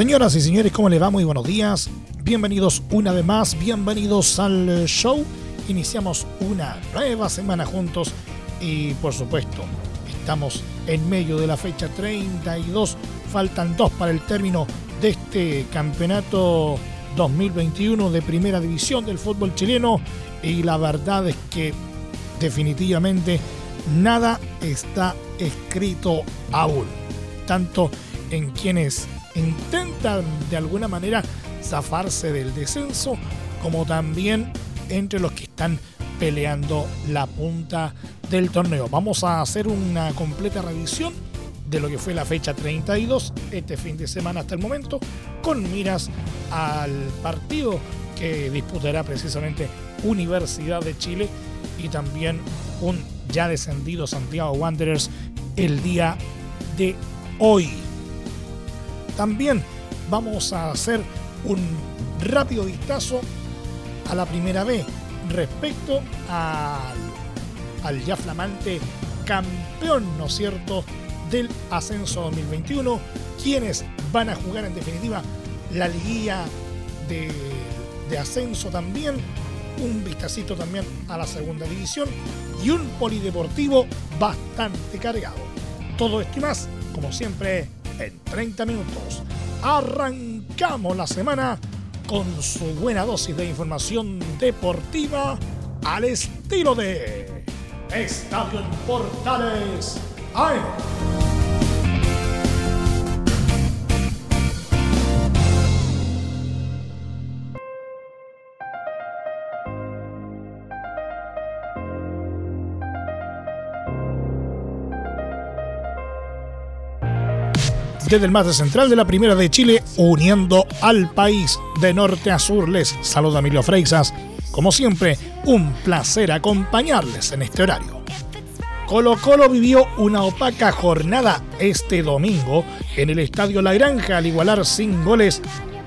Señoras y señores, ¿cómo les va? Muy buenos días. Bienvenidos una vez más, bienvenidos al show. Iniciamos una nueva semana juntos y por supuesto estamos en medio de la fecha 32. Faltan dos para el término de este campeonato 2021 de primera división del fútbol chileno y la verdad es que definitivamente nada está escrito aún. Tanto en quienes intentan de alguna manera zafarse del descenso, como también entre los que están peleando la punta del torneo. Vamos a hacer una completa revisión de lo que fue la fecha 32 este fin de semana hasta el momento, con miras al partido que disputará precisamente Universidad de Chile y también un ya descendido Santiago Wanderers el día de hoy. También vamos a hacer un rápido vistazo a la primera B respecto al, al ya flamante campeón, ¿no es cierto?, del ascenso 2021, quienes van a jugar en definitiva la liguilla de, de ascenso también, un vistacito también a la segunda división y un polideportivo bastante cargado. Todo esto y más, como siempre, en 30 minutos. Arrancamos la semana con su buena dosis de información deportiva al estilo de Estadio en Portales AM. Desde el más central de la Primera de Chile, uniendo al país de norte a sur. Les saluda Emilio Freixas. Como siempre, un placer acompañarles en este horario. Colo Colo vivió una opaca jornada este domingo en el Estadio La Granja al igualar sin goles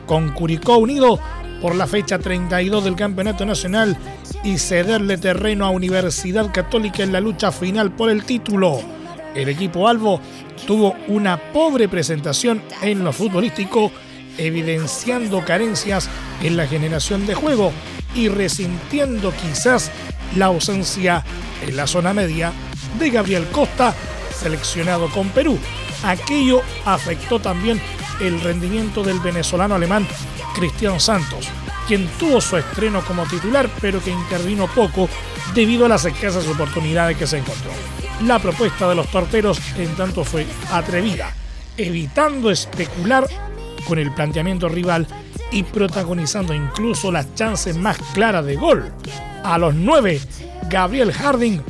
con Curicó Unido por la fecha 32 del Campeonato Nacional y cederle terreno a Universidad Católica en la lucha final por el título. El equipo Albo tuvo una pobre presentación en lo futbolístico, evidenciando carencias en la generación de juego y resintiendo quizás la ausencia en la zona media de Gabriel Costa, seleccionado con Perú. Aquello afectó también el rendimiento del venezolano alemán Cristian Santos, quien tuvo su estreno como titular, pero que intervino poco debido a las escasas oportunidades que se encontró. La propuesta de los torteros en tanto fue atrevida, evitando especular con el planteamiento rival y protagonizando incluso las chances más claras de gol. A los 9, Gabriel Harding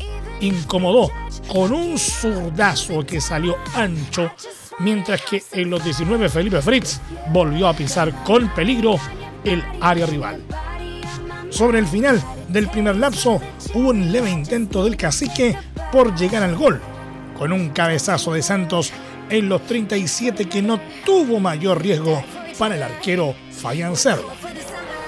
incomodó con un zurdazo que salió ancho, mientras que en los 19 Felipe Fritz volvió a pisar con peligro el área rival. Sobre el final del primer lapso hubo un leve intento del cacique por llegar al gol, con un cabezazo de Santos en los 37 que no tuvo mayor riesgo para el arquero Fabián Cerda.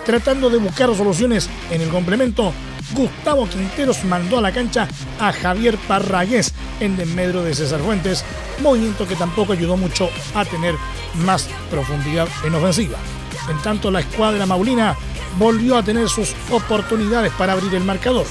Tratando de buscar soluciones en el complemento, Gustavo Quinteros mandó a la cancha a Javier Parragués en desmedro de César Fuentes, movimiento que tampoco ayudó mucho a tener más profundidad en ofensiva. En tanto, la escuadra maulina volvió a tener sus oportunidades para abrir el marcador.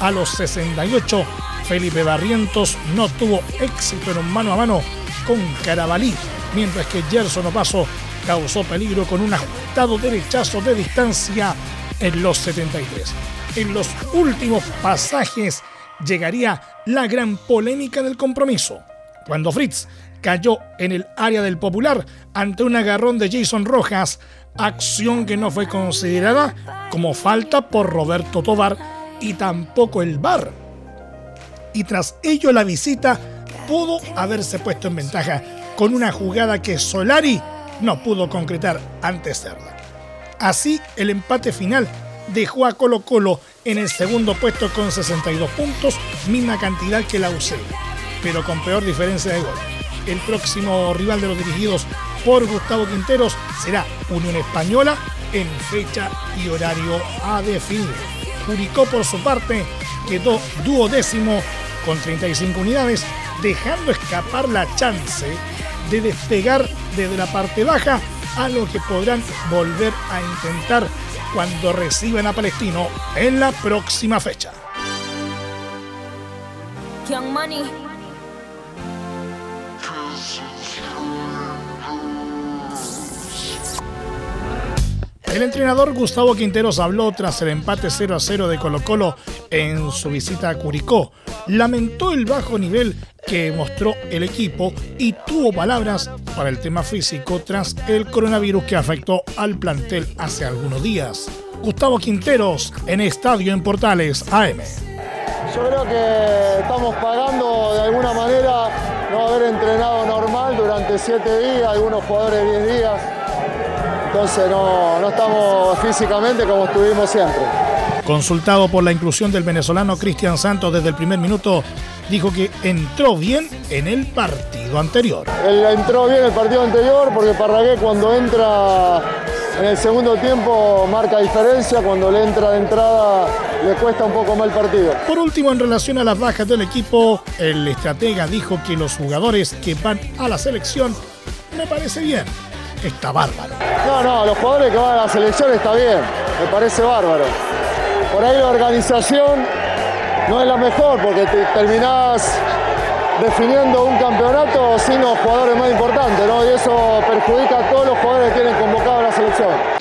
A los 68, Felipe Barrientos no tuvo éxito en un mano a mano con Carabalí, mientras que Gerson Opaso causó peligro con un ajustado derechazo de distancia en los 73. En los últimos pasajes llegaría la gran polémica del compromiso, cuando Fritz cayó en el área del Popular ante un agarrón de Jason Rojas, acción que no fue considerada como falta por Roberto Tobar y tampoco el VAR. Y tras ello la visita pudo haberse puesto en ventaja con una jugada que Solari no pudo concretar ante Cerda. Así, el empate final dejó a Colo Colo en el segundo puesto con 62 puntos, misma cantidad que la UC, pero con peor diferencia de gol. El próximo rival de los dirigidos por Gustavo Quinteros será Unión Española en fecha y horario a definir. Curicó por su parte quedó duodécimo con 35 unidades, dejando escapar la chance de despegar desde la parte baja, a lo que podrán volver a intentar cuando reciban a Palestino en la próxima fecha. El entrenador Gustavo Quinteros habló tras el empate 0 a 0 de Colo Colo en su visita a Curicó. Lamentó el bajo nivel que mostró el equipo y tuvo palabras para el tema físico tras el coronavirus que afectó al plantel hace algunos días. Gustavo Quinteros en Estadio en Portales AM. Yo creo que estamos pagando de alguna manera no haber entrenado normal durante siete días, algunos jugadores 10 días entonces no, no estamos físicamente como estuvimos siempre. Consultado por la inclusión del venezolano Cristian Santos desde el primer minuto, dijo que entró bien en el partido anterior. Él entró bien en el partido anterior porque Parragué cuando entra en el segundo tiempo marca diferencia, cuando le entra de entrada le cuesta un poco más el partido. Por último, en relación a las bajas del equipo, el estratega dijo que los jugadores que van a la selección me parece bien está bárbaro. No, no, los jugadores que van a la selección está bien, me parece bárbaro. Por ahí la organización no es la mejor porque te terminás definiendo un campeonato sin los jugadores más importantes, ¿no? Y eso perjudica a todos los jugadores que tienen convocado a la selección.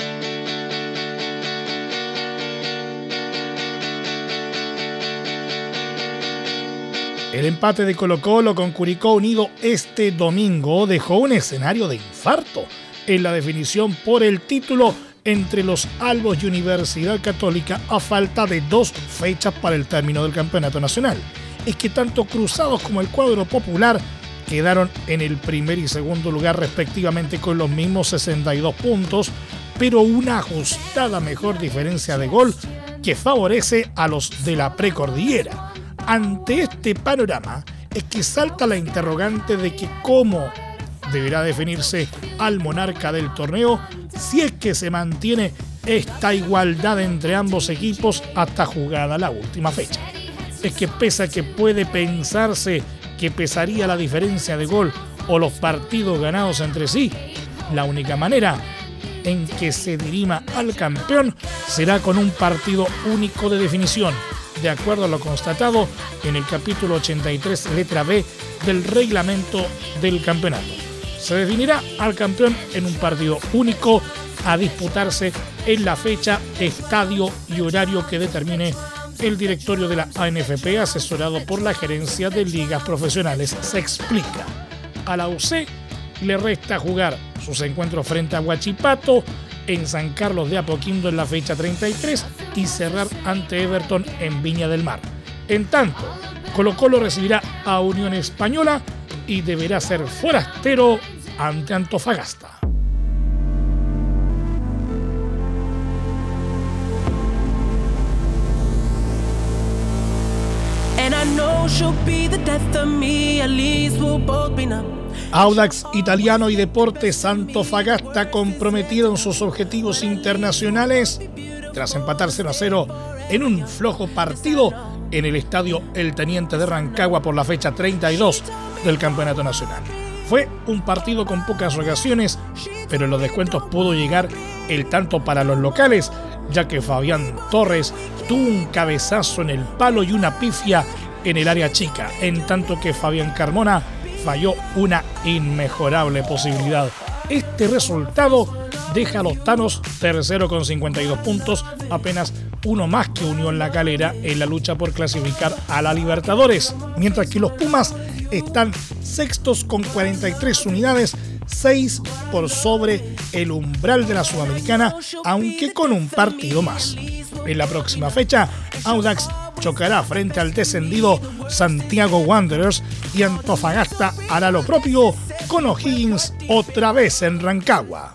El empate de Colo Colo con Curicó Unido este domingo dejó un escenario de infarto en la definición por el título entre los Albos y Universidad Católica a falta de dos fechas para el término del campeonato nacional. Es que tanto Cruzados como el cuadro popular quedaron en el primer y segundo lugar respectivamente con los mismos 62 puntos, pero una ajustada mejor diferencia de gol que favorece a los de la precordillera. Ante este panorama es que salta la interrogante de que cómo deberá definirse al monarca del torneo si es que se mantiene esta igualdad entre ambos equipos hasta jugada la última fecha. Es que pese a que puede pensarse que pesaría la diferencia de gol o los partidos ganados entre sí, la única manera en que se dirima al campeón será con un partido único de definición, de acuerdo a lo constatado en el capítulo 83, letra B del reglamento del campeonato se definirá al campeón en un partido único a disputarse en la fecha, estadio y horario que determine el directorio de la ANFP asesorado por la gerencia de ligas profesionales. Se explica. A la UC le resta jugar sus encuentros frente a Huachipato en San Carlos de Apoquindo en la fecha 33 y cerrar ante Everton en Viña del Mar. En tanto, Colo Colo recibirá a Unión Española y deberá ser forastero ante Antofagasta. Audax Italiano y Deportes Antofagasta comprometieron sus objetivos internacionales tras empatar 0 a 0 en un flojo partido en el estadio El Teniente de Rancagua por la fecha 32 del Campeonato Nacional. Fue un partido con pocas ocasiones, pero en los descuentos pudo llegar el tanto para los locales, ya que Fabián Torres tuvo un cabezazo en el palo y una pifia en el área chica, en tanto que Fabián Carmona falló una inmejorable posibilidad. Este resultado deja a los Tanos tercero con 52 puntos, apenas uno más que Unión La Calera en la lucha por clasificar a la Libertadores, mientras que los Pumas están sextos con 43 unidades, 6 por sobre el umbral de la Sudamericana, aunque con un partido más. En la próxima fecha, Audax chocará frente al descendido Santiago Wanderers y Antofagasta hará lo propio con O'Higgins otra vez en Rancagua.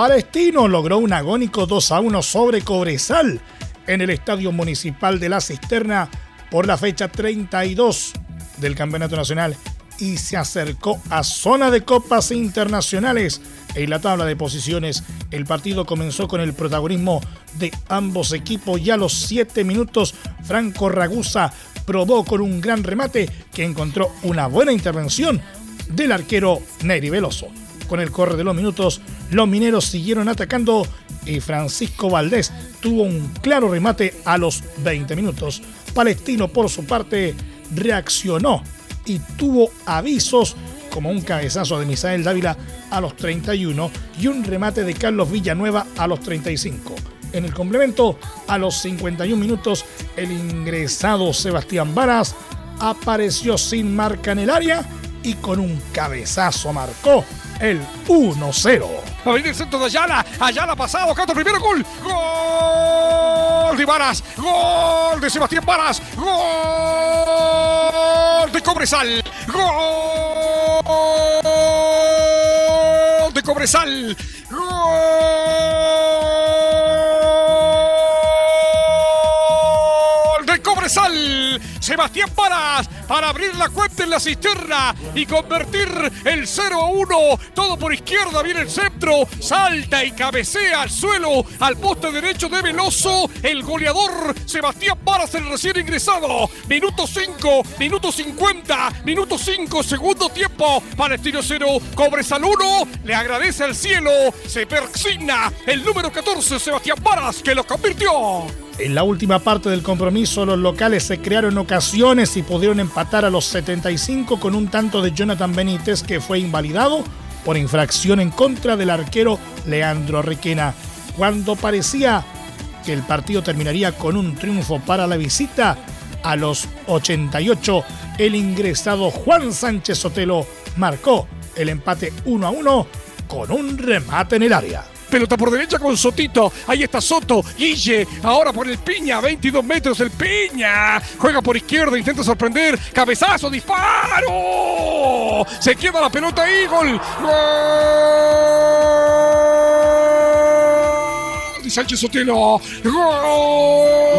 Palestino logró un agónico 2 a 1 sobre Cobresal en el Estadio Municipal de la Cisterna por la fecha 32 del Campeonato Nacional y se acercó a zona de copas internacionales. En la tabla de posiciones, el partido comenzó con el protagonismo de ambos equipos. Ya a los 7 minutos, Franco Ragusa probó con un gran remate que encontró una buena intervención del arquero Neri Veloso. Con el corre de los minutos, los mineros siguieron atacando y Francisco Valdés tuvo un claro remate a los 20 minutos. Palestino, por su parte, reaccionó y tuvo avisos como un cabezazo de Misael Dávila a los 31 y un remate de Carlos Villanueva a los 35. En el complemento, a los 51 minutos, el ingresado Sebastián Varas apareció sin marca en el área y con un cabezazo marcó el 1-0. Va a venir el centro de Ayala. Ayala pasado, canto primero gol. Gol de Varas. Gol de Sebastián Varas. Gol de Cobresal. Gol de Cobresal. Gol Cobresal. Sebastián Varas para abrir la cuenta en la cisterna y convertir el 0 a 1. Todo por izquierda, viene el centro, salta y cabecea al suelo, al poste derecho de Veloso, el goleador Sebastián Varas, el recién ingresado. Minuto 5, minuto 50, minuto 5, segundo tiempo. Palestino 0, Cobresal 1. Le agradece al cielo, se persigna el número 14, Sebastián Varas, que lo convirtió. En la última parte del compromiso, los locales se crearon ocasiones y pudieron empatar a los 75 con un tanto de Jonathan Benítez que fue invalidado por infracción en contra del arquero Leandro Requena. Cuando parecía que el partido terminaría con un triunfo para la visita, a los 88 el ingresado Juan Sánchez Sotelo marcó el empate 1 a 1 con un remate en el área. Pelota por derecha con Sotito. Ahí está Soto. Guille. Ahora por el Piña. 22 metros el Piña. Juega por izquierda. Intenta sorprender. Cabezazo. Disparo. Se queda la pelota ahí. Gol. Gol. Sánchez Sotelo. Gol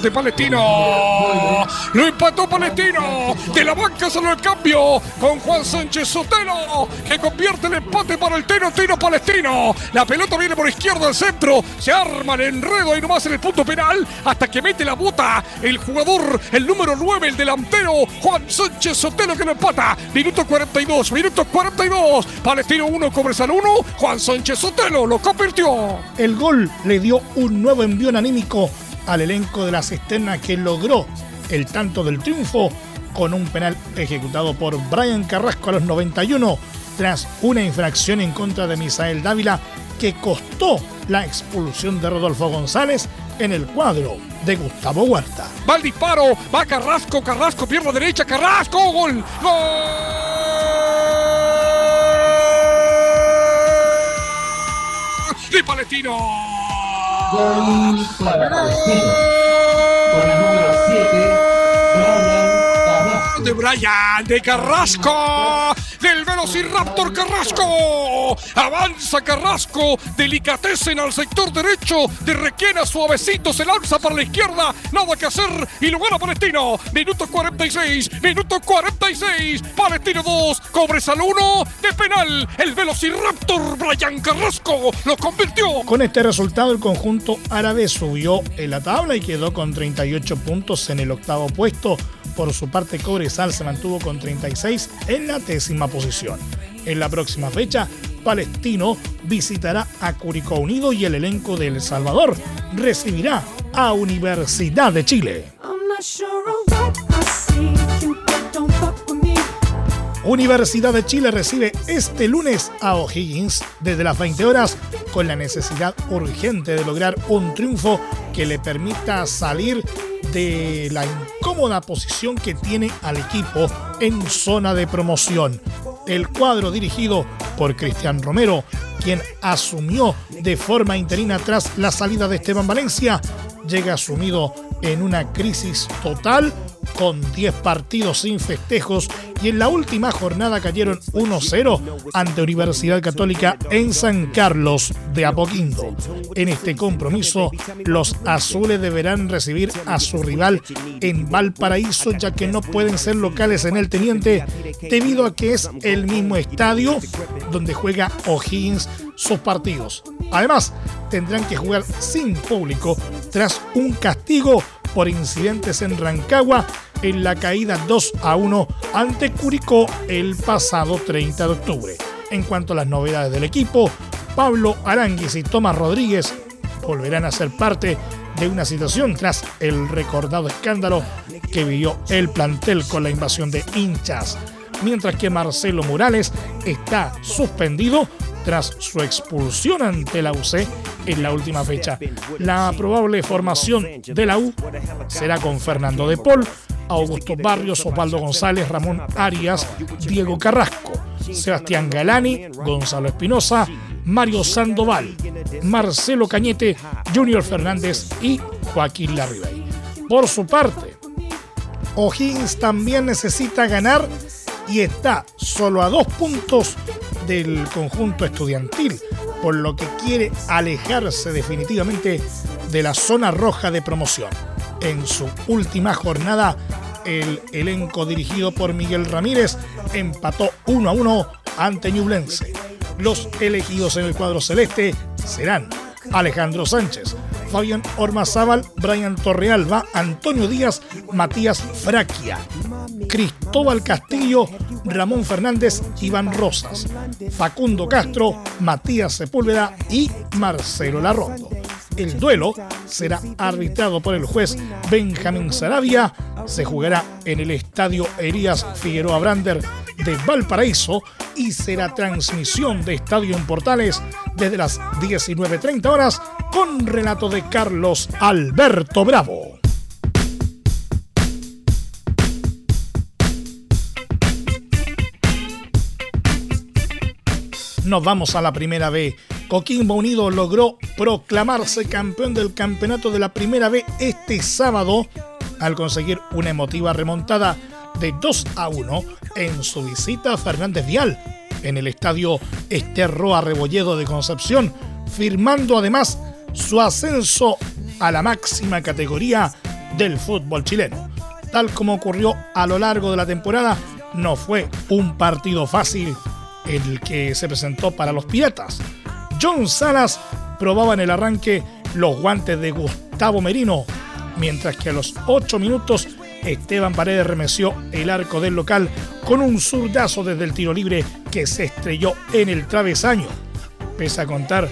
de Palestino. Lo empató Palestino. De la banca salió el cambio con Juan Sánchez Sotelo, que convierte el empate para el Teno Tino Palestino. La pelota viene por izquierda al centro. Se arma el enredo ahí nomás en el punto penal hasta que mete la bota el jugador, el número 9, el delantero, Juan Sánchez Sotelo, que lo empata. Minuto 42, minuto 42. Palestino 1, Cobresal 1. Juan Sánchez Sotelo lo convirtió. El gol le dio un nuevo envío anímico al elenco de la cisterna que logró el tanto del triunfo con un penal ejecutado por Brian Carrasco a los 91 tras una infracción en contra de Misael Dávila que costó la expulsión de Rodolfo González en el cuadro de Gustavo Huerta. Va el disparo, va Carrasco, Carrasco, pierna derecha, Carrasco, gol, gol de Palestino. Gol para Palestino. Con el número 7, de Brian, de Carrasco, del Velociraptor Carrasco. Avanza Carrasco, delicatecen al sector derecho de Requena, suavecito, se lanza para la izquierda, nada que hacer y lo gana Palestino. Minuto 46, minuto 46, Palestino 2, Cobresal 1, de penal, el Velociraptor Brian Carrasco lo convirtió. Con este resultado, el conjunto árabe subió en la tabla y quedó con 38 puntos en el octavo puesto. Por su parte, Cobresal se mantuvo con 36 en la décima posición. En la próxima fecha, Palestino visitará a Curicó Unido y el elenco de El Salvador recibirá a Universidad de Chile. Universidad de Chile recibe este lunes a O'Higgins desde las 20 horas con la necesidad urgente de lograr un triunfo que le permita salir de la incómoda posición que tiene al equipo en zona de promoción. El cuadro dirigido por Cristian Romero quien asumió de forma interina tras la salida de Esteban Valencia, llega sumido en una crisis total con 10 partidos sin festejos y en la última jornada cayeron 1-0 ante Universidad Católica en San Carlos de Apoquindo. En este compromiso, los azules deberán recibir a su rival en Valparaíso ya que no pueden ser locales en el Teniente debido a que es el mismo estadio donde juega O'Higgins sus partidos. Además, tendrán que jugar sin público tras un castigo por incidentes en Rancagua en la caída 2 a 1 ante Curicó el pasado 30 de octubre. En cuanto a las novedades del equipo, Pablo Aranguis y Tomás Rodríguez volverán a ser parte de una situación tras el recordado escándalo que vivió el plantel con la invasión de hinchas, mientras que Marcelo Morales está suspendido tras su expulsión ante la UC en la última fecha. La probable formación de la U será con Fernando de Paul, Augusto Barrios, Osvaldo González, Ramón Arias, Diego Carrasco, Sebastián Galani, Gonzalo Espinosa, Mario Sandoval, Marcelo Cañete, Junior Fernández y Joaquín Larribey. Por su parte, O'Higgins también necesita ganar y está solo a dos puntos del conjunto estudiantil, por lo que quiere alejarse definitivamente de la zona roja de promoción. En su última jornada, el elenco dirigido por Miguel Ramírez empató 1 a 1 ante Ñublense. Los elegidos en el cuadro celeste serán Alejandro Sánchez, Fabián Ormazábal, Brian Torrealba, Antonio Díaz, Matías Fraquia, Cristóbal Castillo, Ramón Fernández, Iván Rosas, Facundo Castro, Matías Sepúlveda y Marcelo Larrondo. El duelo será arbitrado por el juez Benjamín Sarabia. Se jugará en el estadio Elías Figueroa Brander de Valparaíso y será transmisión de Estadio en Portales desde las 19.30 horas con relato de Carlos Alberto Bravo. Nos vamos a la primera B. Coquimbo Unido logró proclamarse campeón del campeonato de la primera B este sábado al conseguir una emotiva remontada de 2 a 1 en su visita a Fernández Vial en el estadio Esterroa Rebolledo de Concepción, firmando además su ascenso a la máxima categoría del fútbol chileno. Tal como ocurrió a lo largo de la temporada, no fue un partido fácil el que se presentó para los Piratas. John Salas probaba en el arranque los guantes de Gustavo Merino, mientras que a los 8 minutos Esteban Paredes remeció el arco del local con un zurdazo desde el tiro libre que se estrelló en el travesaño. Pese a contar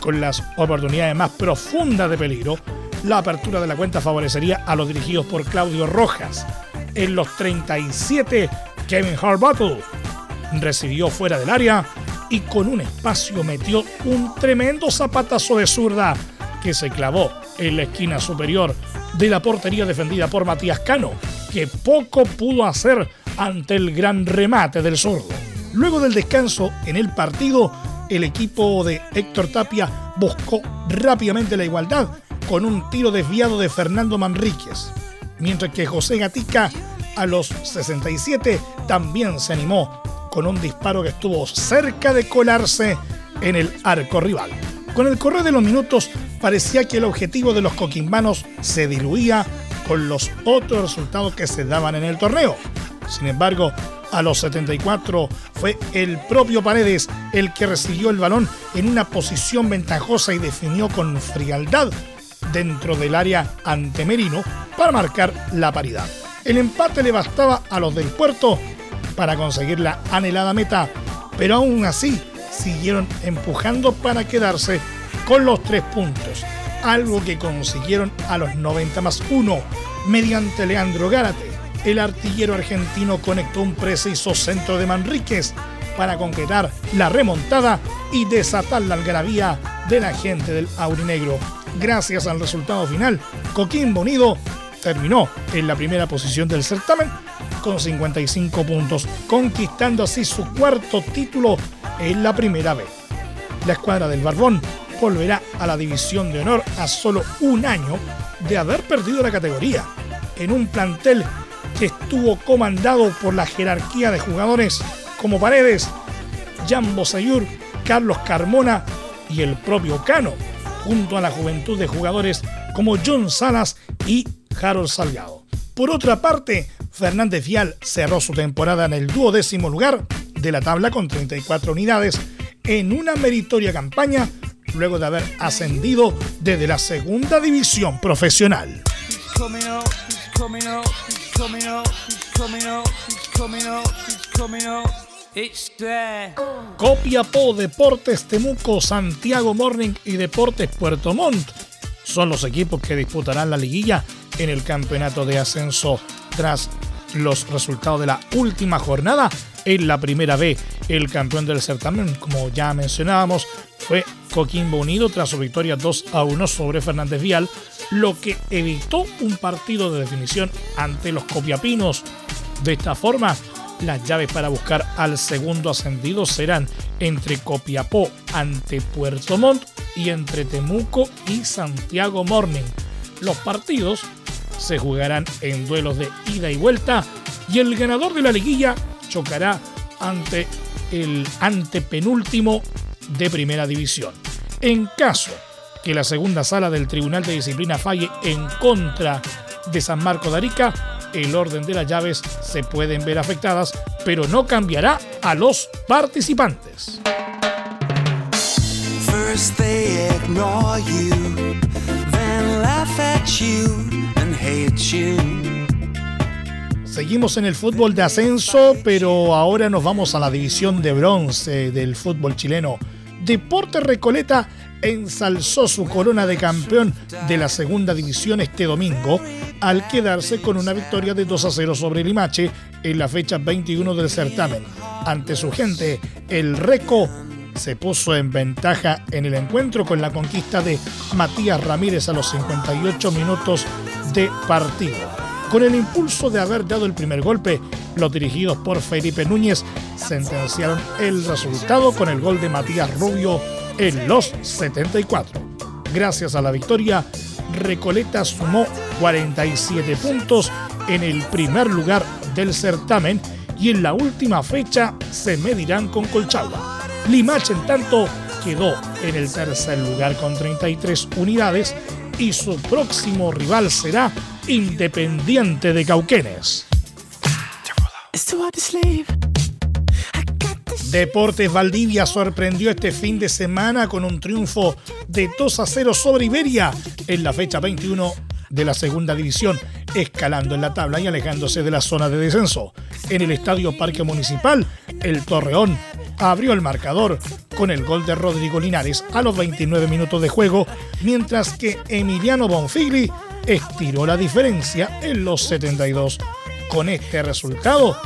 con las oportunidades más profundas de peligro, la apertura de la cuenta favorecería a los dirigidos por Claudio Rojas. En los 37, Kevin Harbottle recibió fuera del área y con un espacio metió un tremendo zapatazo de zurda que se clavó en la esquina superior de la portería defendida por Matías Cano, que poco pudo hacer ante el gran remate del zurdo. Luego del descanso en el partido, el equipo de Héctor Tapia buscó rápidamente la igualdad con un tiro desviado de Fernando Manríquez, mientras que José Gatica a los 67 también se animó con un disparo que estuvo cerca de colarse en el arco rival. Con el correr de los minutos parecía que el objetivo de los coquimbanos se diluía con los otros resultados que se daban en el torneo. Sin embargo, a los 74 fue el propio Paredes el que recibió el balón en una posición ventajosa y definió con frialdad dentro del área ante Merino para marcar la paridad. El empate le bastaba a los del puerto para conseguir la anhelada meta, pero aún así siguieron empujando para quedarse con los tres puntos, algo que consiguieron a los 90 más 1 mediante Leandro Gárate. El artillero argentino conectó un preciso centro de Manríquez para concretar la remontada y desatar la algarabía de la gente del Aurinegro. Gracias al resultado final, Coquimbo Unido terminó en la primera posición del certamen con 55 puntos, conquistando así su cuarto título en la primera vez. La escuadra del Barbón volverá a la división de honor a solo un año de haber perdido la categoría, en un plantel estuvo comandado por la jerarquía de jugadores como Paredes, Jan Bosayur, Carlos Carmona y el propio Cano, junto a la juventud de jugadores como John Salas y Harold Salgado. Por otra parte, Fernández Vial cerró su temporada en el duodécimo lugar de la tabla con 34 unidades en una meritoria campaña luego de haber ascendido desde la segunda división profesional. Copiapó, Deportes Temuco, Santiago Morning y Deportes Puerto Montt. Son los equipos que disputarán la liguilla en el campeonato de ascenso tras los resultados de la última jornada en la primera B. El campeón del certamen, como ya mencionábamos, fue Coquimbo Unido tras su victoria 2 a 1 sobre Fernández Vial, lo que evitó un partido de definición ante los Copiapinos. De esta forma, las llaves para buscar al segundo ascendido serán entre Copiapó ante Puerto Montt y entre Temuco y Santiago Morning. Los partidos se jugarán en duelos de ida y vuelta y el ganador de la liguilla chocará ante el antepenúltimo de primera división. En caso que la segunda sala del Tribunal de Disciplina falle en contra de San Marco de Arica, el orden de las llaves se pueden ver afectadas, pero no cambiará a los participantes. Seguimos en el fútbol de ascenso, pero ahora nos vamos a la división de bronce del fútbol chileno. Deporte Recoleta ensalzó su corona de campeón de la segunda división este domingo al quedarse con una victoria de 2 a 0 sobre Limache en la fecha 21 del certamen. Ante su gente, el Reco se puso en ventaja en el encuentro con la conquista de Matías Ramírez a los 58 minutos de partido. Con el impulso de haber dado el primer golpe, los dirigidos por Felipe Núñez sentenciaron el resultado con el gol de Matías Rubio en los 74. Gracias a la victoria, Recoleta sumó 47 puntos en el primer lugar del certamen y en la última fecha se medirán con Colchagua. Limache, en tanto, quedó en el tercer lugar con 33 unidades y su próximo rival será Independiente de Cauquenes. Deportes Valdivia sorprendió este fin de semana con un triunfo de 2 a 0 sobre Iberia en la fecha 21 de la segunda división, escalando en la tabla y alejándose de la zona de descenso. En el Estadio Parque Municipal, el Torreón abrió el marcador con el gol de Rodrigo Linares a los 29 minutos de juego, mientras que Emiliano Bonfigli estiró la diferencia en los 72. Con este resultado,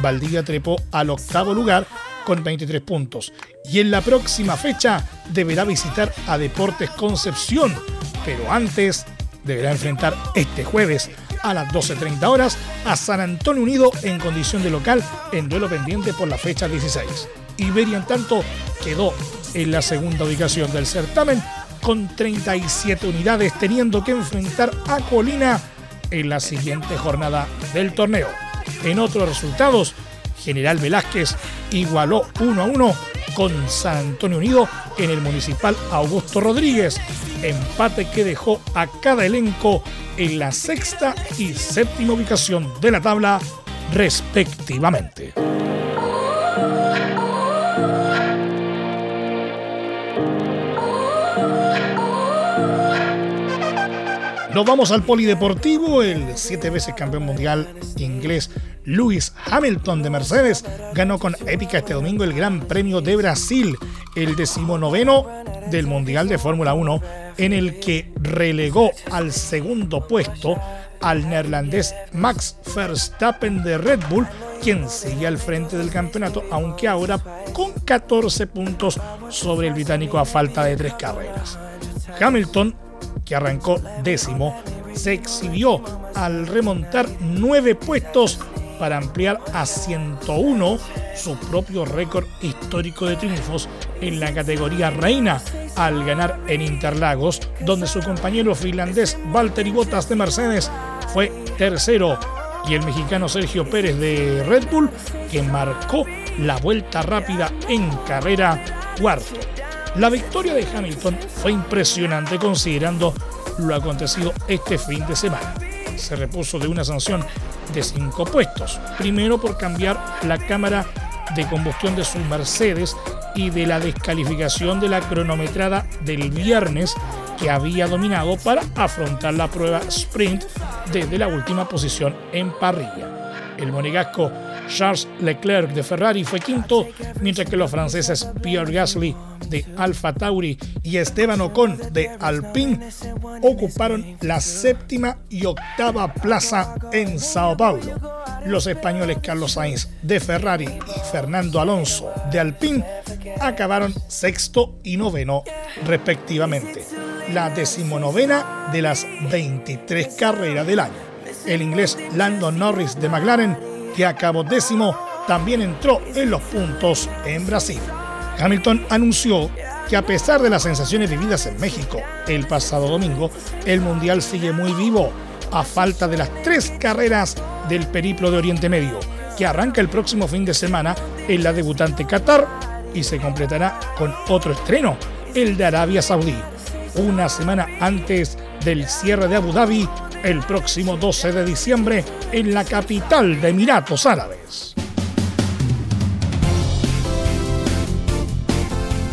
Valdivia trepó al octavo lugar con 23 puntos. Y en la próxima fecha deberá visitar a Deportes Concepción, pero antes deberá enfrentar este jueves a las 12.30 horas a San Antonio Unido en condición de local en duelo pendiente por la fecha 16. Iberia en tanto quedó en la segunda ubicación del certamen con 37 unidades teniendo que enfrentar a Colina en la siguiente jornada del torneo. En otros resultados, General Velázquez igualó 1 a 1 con San Antonio Unido en el municipal Augusto Rodríguez, empate que dejó a cada elenco en la sexta y séptima ubicación de la tabla respectivamente. Nos vamos al polideportivo. El siete veces campeón mundial inglés Lewis Hamilton de Mercedes ganó con épica este domingo el Gran Premio de Brasil, el decimonoveno del Mundial de Fórmula 1, en el que relegó al segundo puesto al neerlandés Max Verstappen de Red Bull, quien sigue al frente del campeonato, aunque ahora con 14 puntos sobre el británico a falta de tres carreras. Hamilton que arrancó décimo, se exhibió al remontar nueve puestos para ampliar a 101 su propio récord histórico de triunfos en la categoría reina al ganar en Interlagos, donde su compañero finlandés Valtteri Bottas de Mercedes fue tercero y el mexicano Sergio Pérez de Red Bull, que marcó la vuelta rápida en carrera cuarto. La victoria de Hamilton fue impresionante considerando lo acontecido este fin de semana. Se repuso de una sanción de cinco puestos. Primero por cambiar la cámara de combustión de su Mercedes y de la descalificación de la cronometrada del viernes que había dominado para afrontar la prueba sprint desde la última posición en parrilla. El monegasco Charles Leclerc de Ferrari fue quinto, mientras que los franceses Pierre Gasly de Alfa Tauri y Esteban Ocon de Alpine ocuparon la séptima y octava plaza en Sao Paulo. Los españoles Carlos Sainz de Ferrari y Fernando Alonso de Alpine acabaron sexto y noveno respectivamente, la decimonovena de las 23 carreras del año. El inglés Lando Norris de McLaren, que acabó décimo, también entró en los puntos en Brasil. Hamilton anunció que a pesar de las sensaciones vividas en México el pasado domingo, el Mundial sigue muy vivo a falta de las tres carreras del periplo de Oriente Medio, que arranca el próximo fin de semana en la debutante Qatar y se completará con otro estreno, el de Arabia Saudí, una semana antes del cierre de Abu Dhabi el próximo 12 de diciembre en la capital de Emiratos Árabes.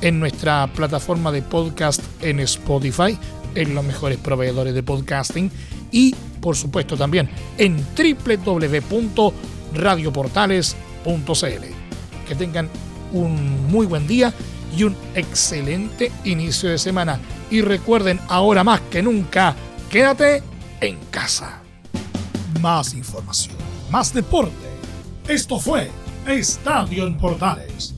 en nuestra plataforma de podcast en Spotify, en los mejores proveedores de podcasting y por supuesto también en www.radioportales.cl. Que tengan un muy buen día y un excelente inicio de semana. Y recuerden ahora más que nunca, quédate en casa. Más información, más deporte. Esto fue Estadio en Portales